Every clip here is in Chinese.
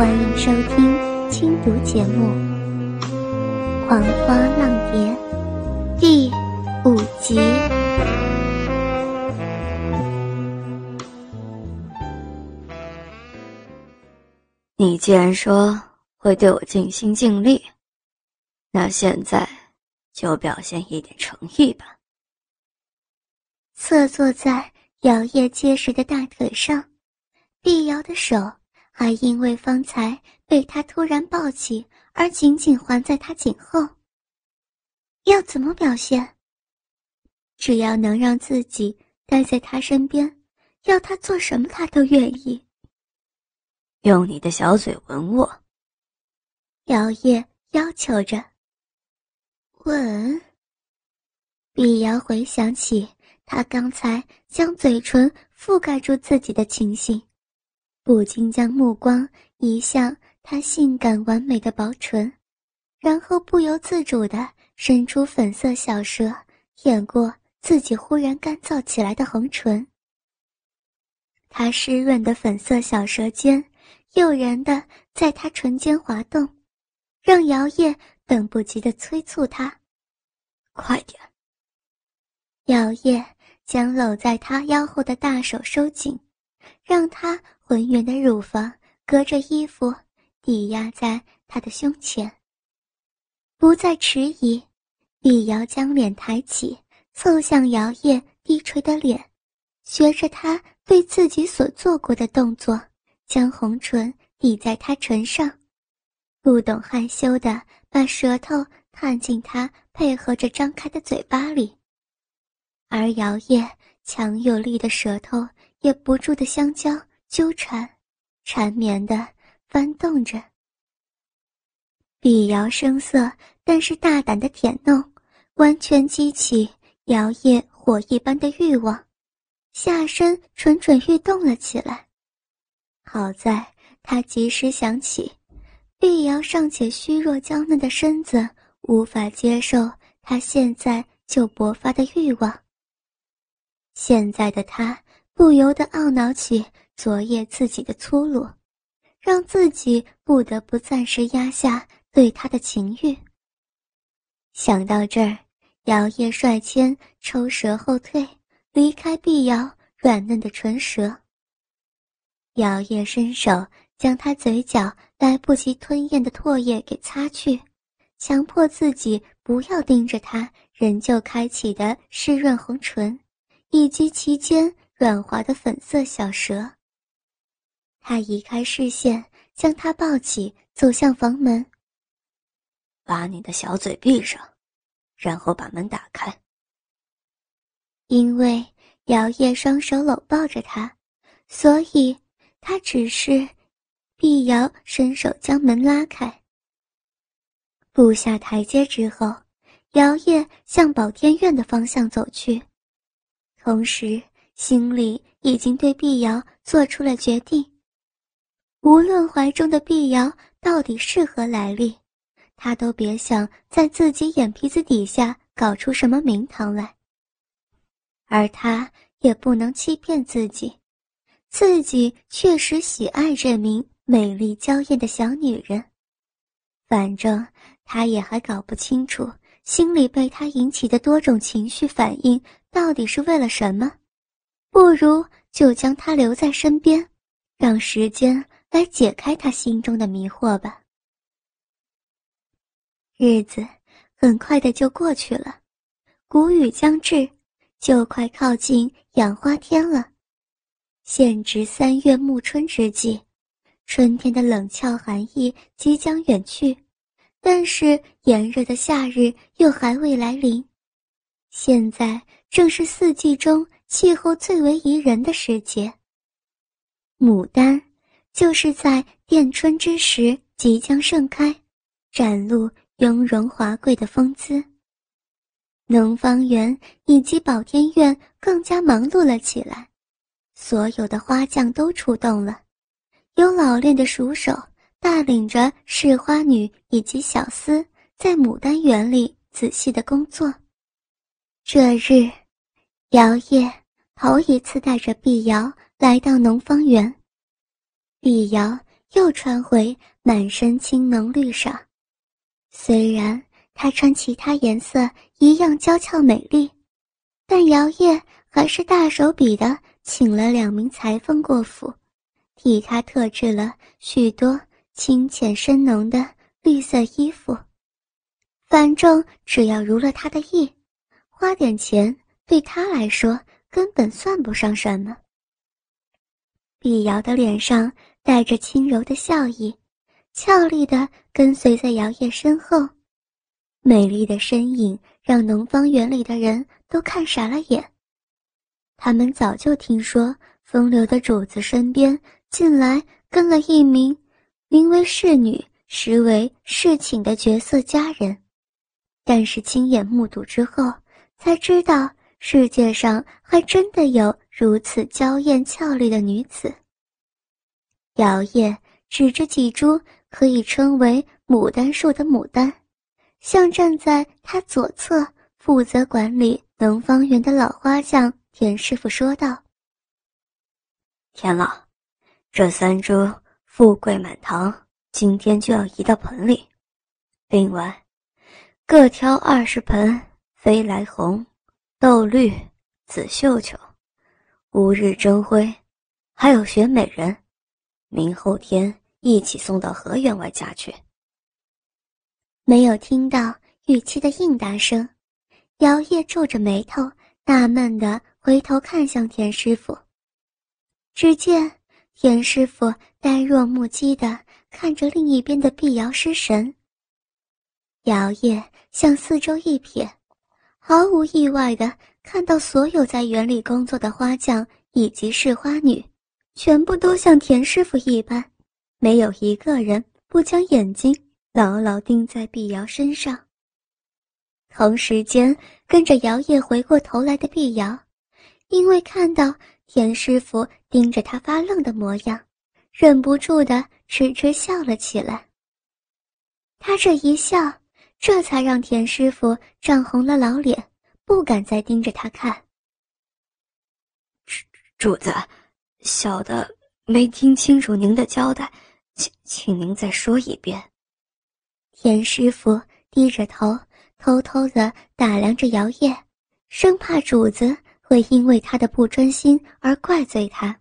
欢迎收听轻读节目《狂花浪蝶》第五集。你既然说会对我尽心尽力，那现在就表现一点诚意吧。侧坐在摇曳结实的大腿上，碧瑶的手。还因为方才被他突然抱起而紧紧环在他颈后。要怎么表现？只要能让自己待在他身边，要他做什么他都愿意。用你的小嘴吻我。摇曳要求着。吻。碧瑶回想起他刚才将嘴唇覆盖住自己的情形。不禁将目光移向她性感完美的薄唇，然后不由自主地伸出粉色小舌，舔过自己忽然干燥起来的红唇。她湿润的粉色小舌尖，诱人的在他唇间滑动，让摇曳等不及地催促他：“快点！”摇曳将搂在他腰后的大手收紧，让他。浑圆的乳房隔着衣服抵压在他的胸前。不再迟疑，碧瑶将脸抬起，凑向摇曳低垂的脸，学着他对自己所做过的动作，将红唇抵在他唇上，不懂害羞的把舌头探进他配合着张开的嘴巴里，而摇曳强有力的舌头也不住的相交。纠缠，缠绵的翻动着。碧瑶声色，但是大胆的舔弄，完全激起摇曳火一般的欲望，下身蠢蠢欲动了起来。好在他及时想起，碧瑶尚且虚弱娇嫩的身子无法接受他现在就勃发的欲望。现在的他不由得懊恼起。昨夜自己的粗鲁，让自己不得不暂时压下对他的情欲。想到这儿，摇曳率先抽舌后退，离开碧瑶软嫩的唇舌。摇曳伸手将他嘴角来不及吞咽的唾液给擦去，强迫自己不要盯着他仍旧开启的湿润红唇，以及其间软滑的粉色小舌。他移开视线，将她抱起，走向房门。把你的小嘴闭上，然后把门打开。因为摇曳双手搂抱着他，所以他只是碧瑶伸手将门拉开。步下台阶之后，摇曳向宝天院的方向走去，同时心里已经对碧瑶做出了决定。无论怀中的碧瑶到底是何来历，他都别想在自己眼皮子底下搞出什么名堂来。而他也不能欺骗自己，自己确实喜爱这名美丽娇艳的小女人。反正他也还搞不清楚，心里被她引起的多种情绪反应到底是为了什么。不如就将她留在身边，让时间。来解开他心中的迷惑吧。日子很快的就过去了，谷雨将至，就快靠近养花天了。现值三月暮春之际，春天的冷峭寒意即将远去，但是炎热的夏日又还未来临。现在正是四季中气候最为宜人的时节。牡丹。就是在电春之时即将盛开，展露雍容华贵的风姿。农方园以及宝天院更加忙碌了起来，所有的花匠都出动了，有老练的熟手带领着侍花女以及小厮在牡丹园里仔细的工作。这日，姚烨头一次带着碧瑶来到农方园。碧瑶又穿回满身青浓绿裳。虽然她穿其他颜色一样娇俏美丽，但姚烨还是大手笔的请了两名裁缝过府，替她特制了许多清浅深浓的绿色衣服。反正只要如了他的意，花点钱对他来说根本算不上什么。碧瑶的脸上带着轻柔的笑意，俏丽的跟随在姚烨身后，美丽的身影让农方园里的人都看傻了眼。他们早就听说风流的主子身边近来跟了一名名为侍女、实为侍寝的绝色佳人。但是亲眼目睹之后，才知道世界上还真的有如此娇艳俏丽的女子。姚叶指着几株可以称为牡丹树的牡丹，向站在他左侧负责管理能方园的老花匠田师傅说道：“田老，这三株富贵满堂，今天就要移到盆里。另外。”各挑二十盆飞来红、豆绿、紫绣球、乌日争辉，还有选美人，明后天一起送到何员外家去。没有听到玉妻的应答声，姚烨皱着眉头，纳闷的回头看向田师傅。只见田师傅呆若木鸡的看着另一边的碧瑶失神。姚烨向四周一瞥，毫无意外的看到所有在园里工作的花匠以及侍花女，全部都像田师傅一般，没有一个人不将眼睛牢牢盯在碧瑶身上。同时间，跟着姚烨回过头来的碧瑶，因为看到田师傅盯着他发愣的模样，忍不住的痴痴笑了起来。他这一笑。这才让田师傅涨红了老脸，不敢再盯着他看。主主子，小的没听清楚您的交代，请请您再说一遍。田师傅低着头，偷偷的打量着姚烨，生怕主子会因为他的不专心而怪罪他。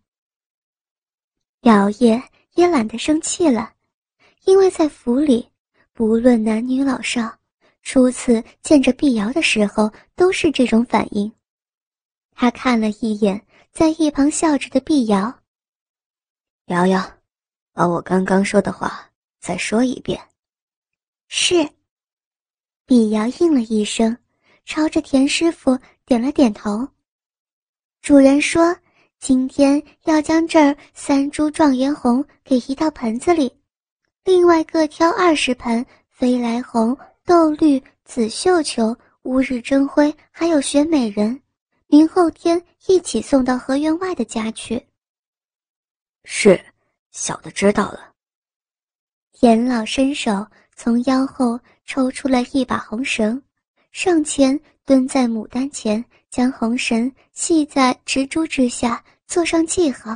姚烨也懒得生气了，因为在府里。不论男女老少，初次见着碧瑶的时候都是这种反应。他看了一眼在一旁笑着的碧瑶，瑶瑶，把我刚刚说的话再说一遍。是。碧瑶应了一声，朝着田师傅点了点头。主人说，今天要将这儿三株状元红给移到盆子里。另外各挑二十盆飞来红、豆绿、紫绣球、乌日争辉，还有雪美人，明后天一起送到何员外的家去。是，小的知道了。田老伸手从腰后抽出了一把红绳，上前蹲在牡丹前，将红绳系在植株之下，做上记号。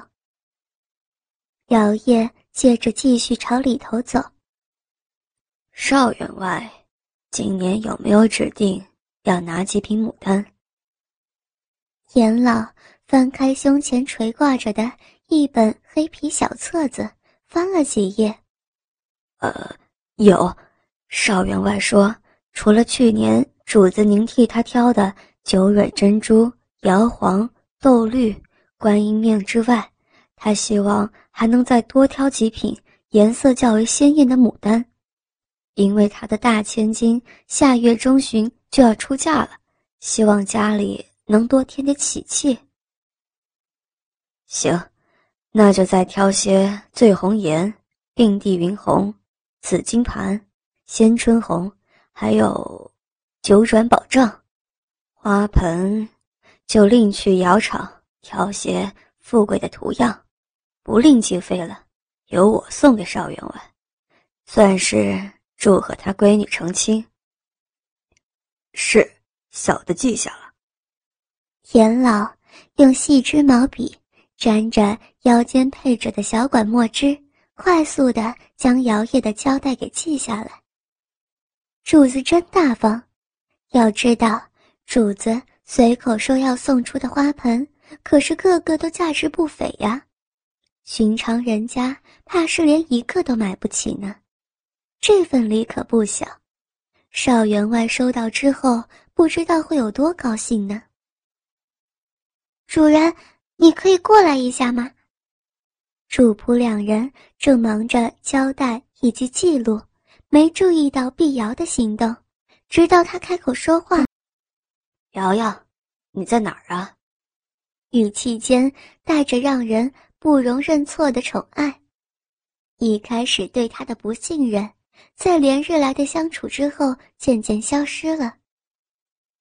姚烨。接着继续朝里头走。少员外，今年有没有指定要拿几瓶牡丹？严老翻开胸前垂挂着的一本黑皮小册子，翻了几页。呃，有。邵员外说，除了去年主子您替他挑的九蕊珍珠、摇黄、豆绿、观音面之外。他希望还能再多挑几品颜色较为鲜艳的牡丹，因为他的大千金下月中旬就要出嫁了，希望家里能多添点喜气。行，那就再挑些醉红颜、并蒂云红、紫金盘、鲜春红，还有九转宝杖。花盆就另去窑厂挑些富贵的图样。不另计费了，由我送给邵员外，算是祝贺他闺女成亲。是，小的记下了。田老用细枝毛笔沾着腰间配着的小管墨汁，快速的将摇曳的胶带给记下来。主子真大方，要知道，主子随口说要送出的花盆，可是个个都价值不菲呀，寻常人家怕是连一个都买不起呢。这份礼可不小，邵员外收到之后，不知道会有多高兴呢。主人，你可以过来一下吗？主仆两人正忙着交代以及记录，没注意到碧瑶的行动。直到他开口说话：“瑶瑶，你在哪儿啊？”语气间带着让人不容认错的宠爱。一开始对他的不信任，在连日来的相处之后渐渐消失了。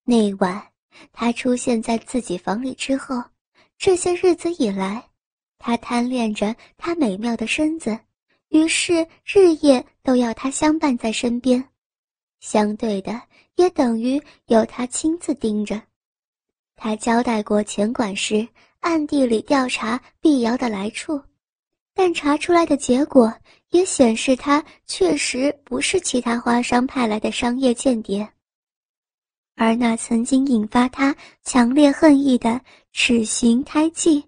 那晚。他出现在自己房里之后，这些日子以来，他贪恋着她美妙的身子，于是日夜都要她相伴在身边。相对的，也等于由他亲自盯着。他交代过钱管事暗地里调查碧瑶的来处，但查出来的结果也显示他确实不是其他花商派来的商业间谍。而那曾经引发他强烈恨意的齿形胎记，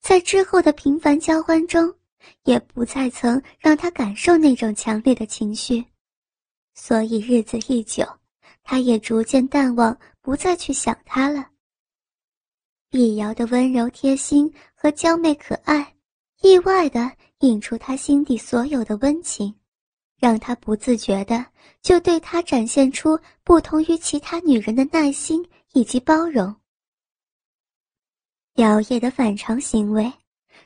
在之后的频繁交欢中，也不再曾让他感受那种强烈的情绪。所以日子一久，他也逐渐淡忘，不再去想他了。碧瑶的温柔贴心和娇媚可爱，意外的引出他心底所有的温情。让他不自觉的就对他展现出不同于其他女人的耐心以及包容。姚烨的反常行为，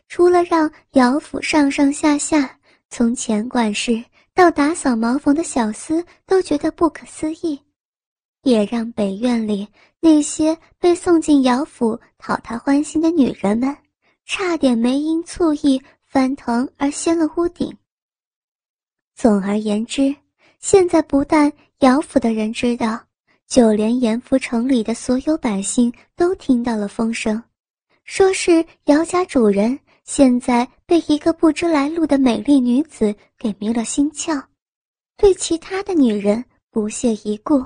除了让姚府上上下下，从钱管事到打扫茅房的小厮都觉得不可思议，也让北院里那些被送进姚府讨他欢心的女人们，差点没因醋意翻腾而掀了屋顶。总而言之，现在不但姚府的人知道，就连盐福城里的所有百姓都听到了风声，说是姚家主人现在被一个不知来路的美丽女子给迷了心窍，对其他的女人不屑一顾，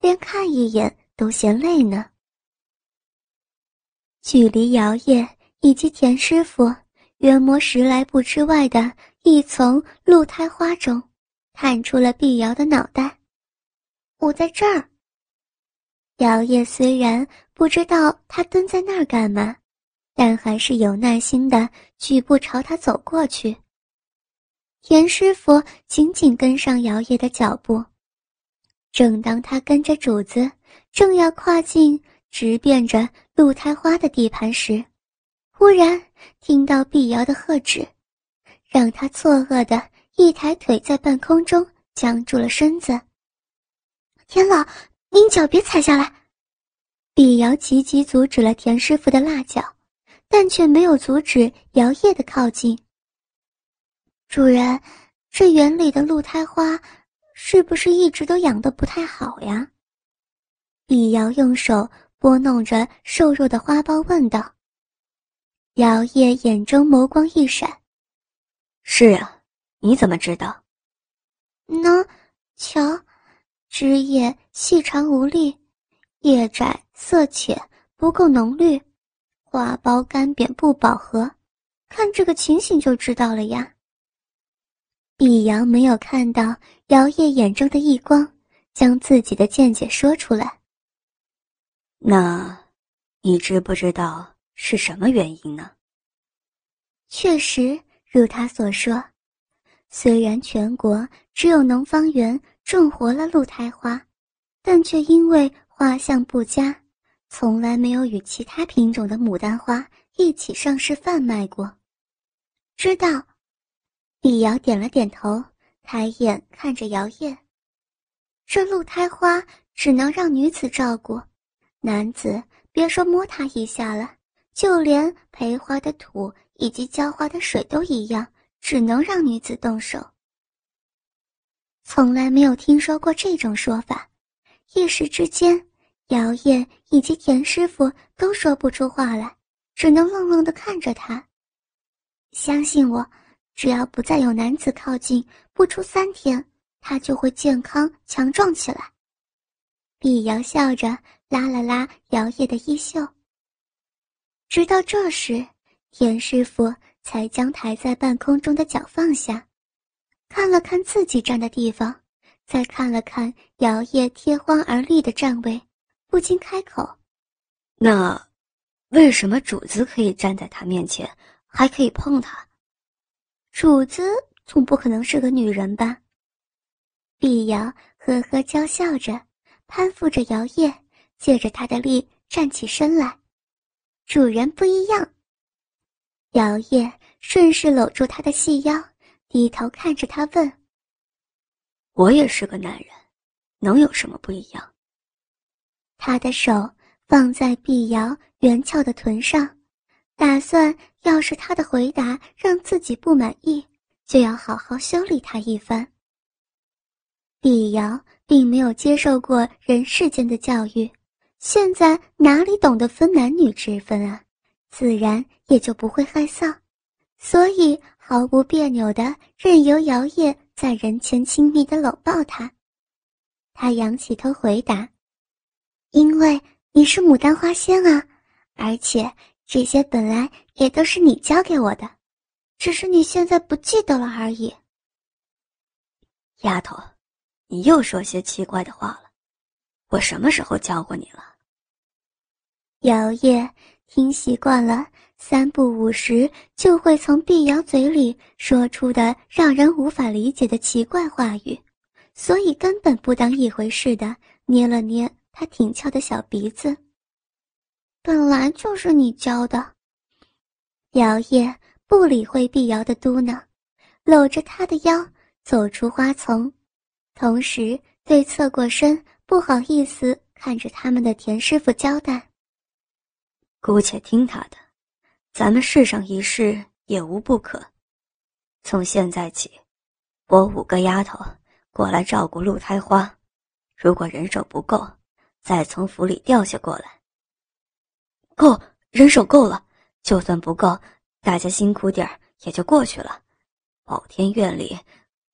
连看一眼都嫌累呢。距离姚烨以及田师傅约莫十来步之外的。一丛露胎花中，探出了碧瑶的脑袋。我在这儿。姚叶虽然不知道他蹲在那儿干嘛，但还是有耐心的举步朝他走过去。严师傅紧紧跟上姚叶的脚步。正当他跟着主子正要跨进直变着露胎花的地盘时，忽然听到碧瑶的喝止。让他错愕的一抬腿在半空中僵住了身子。田老，您脚别踩下来！碧瑶急急阻止了田师傅的辣脚，但却没有阻止摇曳的靠近。主人，这园里的露胎花，是不是一直都养得不太好呀？碧瑶用手拨弄着瘦弱的花苞问道。摇曳眼中眸光一闪。是啊，你怎么知道？喏，瞧，枝叶细长无力，叶窄色浅，不够浓绿，花苞干扁不饱和，看这个情形就知道了呀。碧阳没有看到姚叶眼中的异光，将自己的见解说出来。那，你知不知道是什么原因呢？确实。如他所说，虽然全国只有农方园种活了露胎花，但却因为花相不佳，从来没有与其他品种的牡丹花一起上市贩卖过。知道，李瑶点了点头，抬眼看着姚叶。这露胎花只能让女子照顾，男子别说摸它一下了，就连培花的土。以及浇花的水都一样，只能让女子动手。从来没有听说过这种说法，一时之间，姚燕以及田师傅都说不出话来，只能愣愣的看着他。相信我，只要不再有男子靠近，不出三天，他就会健康强壮起来。碧瑶笑着拉了拉姚烨的衣袖。直到这时，田师傅才将抬在半空中的脚放下，看了看自己站的地方，再看了看姚烨贴荒而立的站位，不禁开口：“那，为什么主子可以站在他面前，还可以碰他？主子总不可能是个女人吧？”碧瑶呵呵娇笑着，攀附着姚烨，借着他的力站起身来。主人不一样。姚烨顺势搂住他的细腰，低头看着他问：“我也是个男人，能有什么不一样？”他的手放在碧瑶圆翘的臀上，打算要是他的回答让自己不满意，就要好好修理他一番。碧瑶并没有接受过人世间的教育。现在哪里懂得分男女之分啊，自然也就不会害臊，所以毫不别扭的任由姚烨在人前亲密的搂抱他。他仰起头回答：“因为你是牡丹花仙啊，而且这些本来也都是你教给我的，只是你现在不记得了而已。”丫头，你又说些奇怪的话了。我什么时候教过你了？姚烨听习惯了三不五时就会从碧瑶嘴里说出的让人无法理解的奇怪话语，所以根本不当一回事的捏了捏他挺翘的小鼻子。本来就是你教的。姚烨不理会碧瑶的嘟囔，搂着她的腰走出花丛，同时对侧过身。不好意思，看着他们的田师傅交代。姑且听他的，咱们试上一试也无不可。从现在起，我五个丫头过来照顾露胎花，如果人手不够，再从府里调些过来。够，人手够了。就算不够，大家辛苦点也就过去了。宝天院里，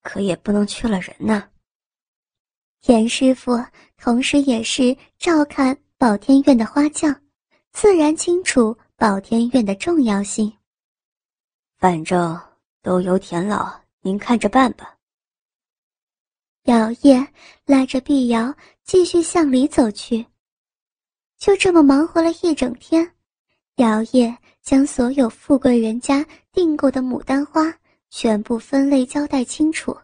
可也不能缺了人呐。严师傅同时也是照看宝天院的花匠，自然清楚宝天院的重要性。反正都由田老您看着办吧。姚烨拉着碧瑶继续向里走去。就这么忙活了一整天，姚烨将所有富贵人家订购的牡丹花全部分类交代清楚，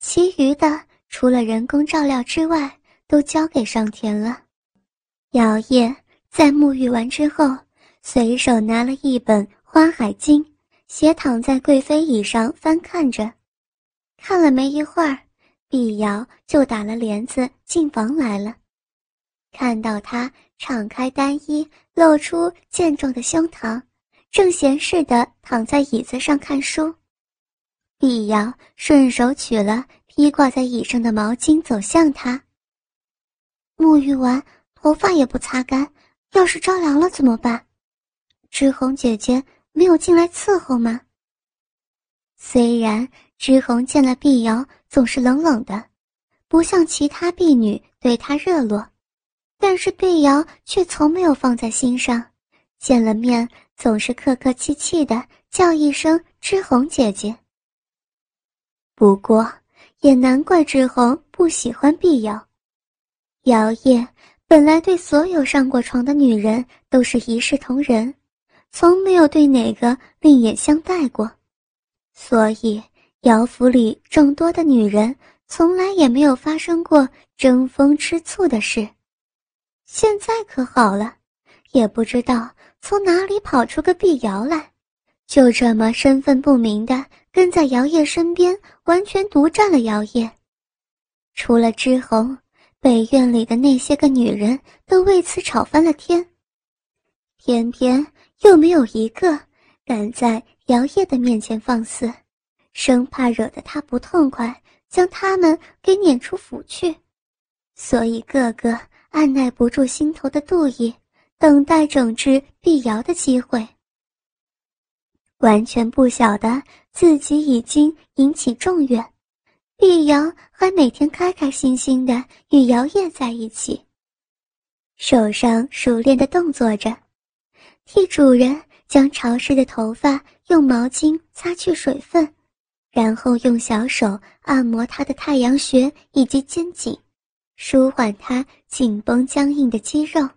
其余的。除了人工照料之外，都交给上田了。姚烨在沐浴完之后，随手拿了一本《花海经》，斜躺在贵妃椅上翻看着。看了没一会儿，碧瑶就打了帘子进房来了。看到他敞开单衣，露出健壮的胸膛，正闲适地躺在椅子上看书。碧瑶顺手取了。披挂在椅上的毛巾走向他。沐浴完，头发也不擦干，要是着凉了怎么办？知红姐姐没有进来伺候吗？虽然知红见了碧瑶总是冷冷的，不像其他婢女对她热络，但是碧瑶却从没有放在心上，见了面总是客客气气的叫一声“知红姐姐”。不过。也难怪志红不喜欢碧瑶。姚烨本来对所有上过床的女人都是一视同仁，从没有对哪个另眼相待过，所以姚府里众多的女人从来也没有发生过争风吃醋的事。现在可好了，也不知道从哪里跑出个碧瑶来。就这么身份不明的跟在姚烨身边，完全独占了姚烨。除了之红，北院里的那些个女人都为此吵翻了天。偏偏又没有一个敢在姚烨的面前放肆，生怕惹得他不痛快，将他们给撵出府去。所以个个按耐不住心头的妒意，等待整治碧瑶的机会。完全不晓得自己已经引起众怨。碧瑶还每天开开心心的与姚叶在一起，手上熟练的动作着，替主人将潮湿的头发用毛巾擦去水分，然后用小手按摩他的太阳穴以及肩颈，舒缓他紧绷僵硬的肌肉。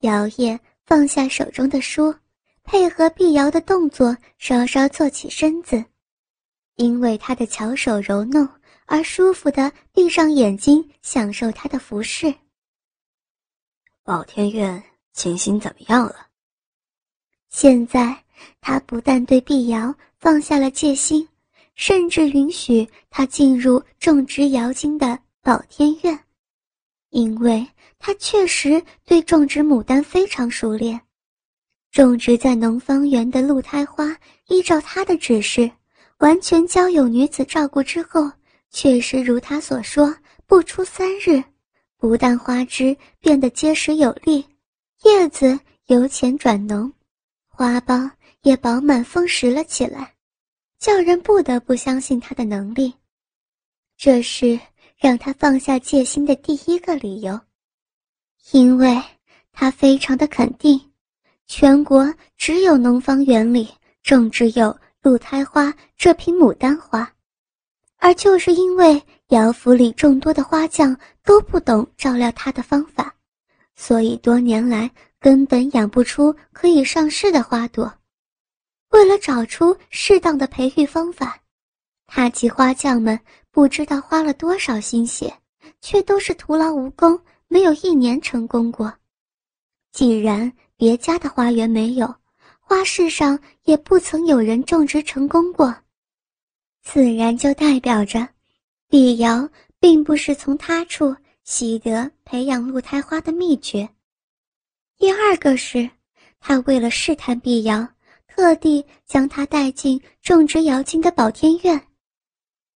姚叶放下手中的书，配合碧瑶的动作，稍稍坐起身子。因为他的巧手揉弄而舒服的闭上眼睛，享受他的服饰。宝天院情形怎么样了？现在他不但对碧瑶放下了戒心，甚至允许他进入种植瑶金的宝天院，因为他确实对种植牡丹非常熟练。种植在农方园的露胎花，依照他的指示。完全交有女子照顾之后，确实如他所说，不出三日，不但花枝变得结实有力，叶子由浅转浓，花苞也饱满丰实了起来，叫人不得不相信他的能力。这是让他放下戒心的第一个理由，因为他非常的肯定，全国只有农方园里种植有。露胎花这批牡丹花，而就是因为姚府里众多的花匠都不懂照料它的方法，所以多年来根本养不出可以上市的花朵。为了找出适当的培育方法，他及花匠们不知道花了多少心血，却都是徒劳无功，没有一年成功过。既然别家的花园没有，花市上也不曾有人种植成功过，自然就代表着，碧瑶并不是从他处习得培养露胎花的秘诀。第二个是，他为了试探碧瑶，特地将她带进种植瑶金的宝天院，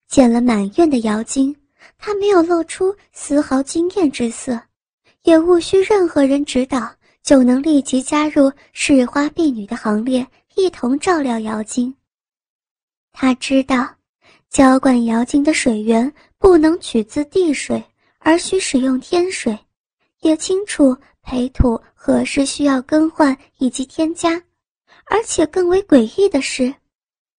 见了满院的瑶金，他没有露出丝毫惊艳之色，也无需任何人指导。就能立即加入侍花婢女的行列，一同照料瑶金。他知道，浇灌瑶金的水源不能取自地水，而需使用天水，也清楚培土何时需要更换以及添加。而且更为诡异的是，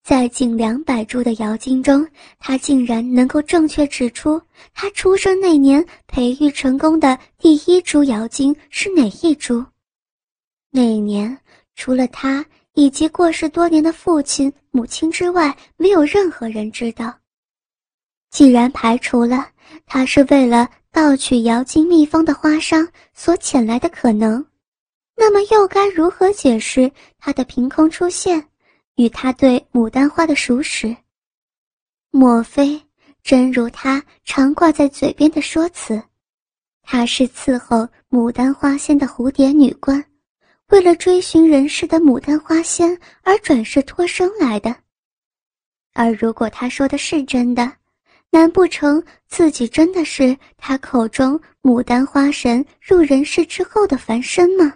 在近两百株的瑶金中，他竟然能够正确指出他出生那年培育成功的第一株瑶金是哪一株。那一年，除了他以及过世多年的父亲、母亲之外，没有任何人知道。既然排除了他是为了盗取瑶金秘方的花商所遣来的可能，那么又该如何解释他的凭空出现与他对牡丹花的熟识？莫非真如他常挂在嘴边的说辞，他是伺候牡丹花仙的蝴蝶女官？为了追寻人世的牡丹花仙而转世托生来的，而如果他说的是真的，难不成自己真的是他口中牡丹花神入人世之后的凡身吗？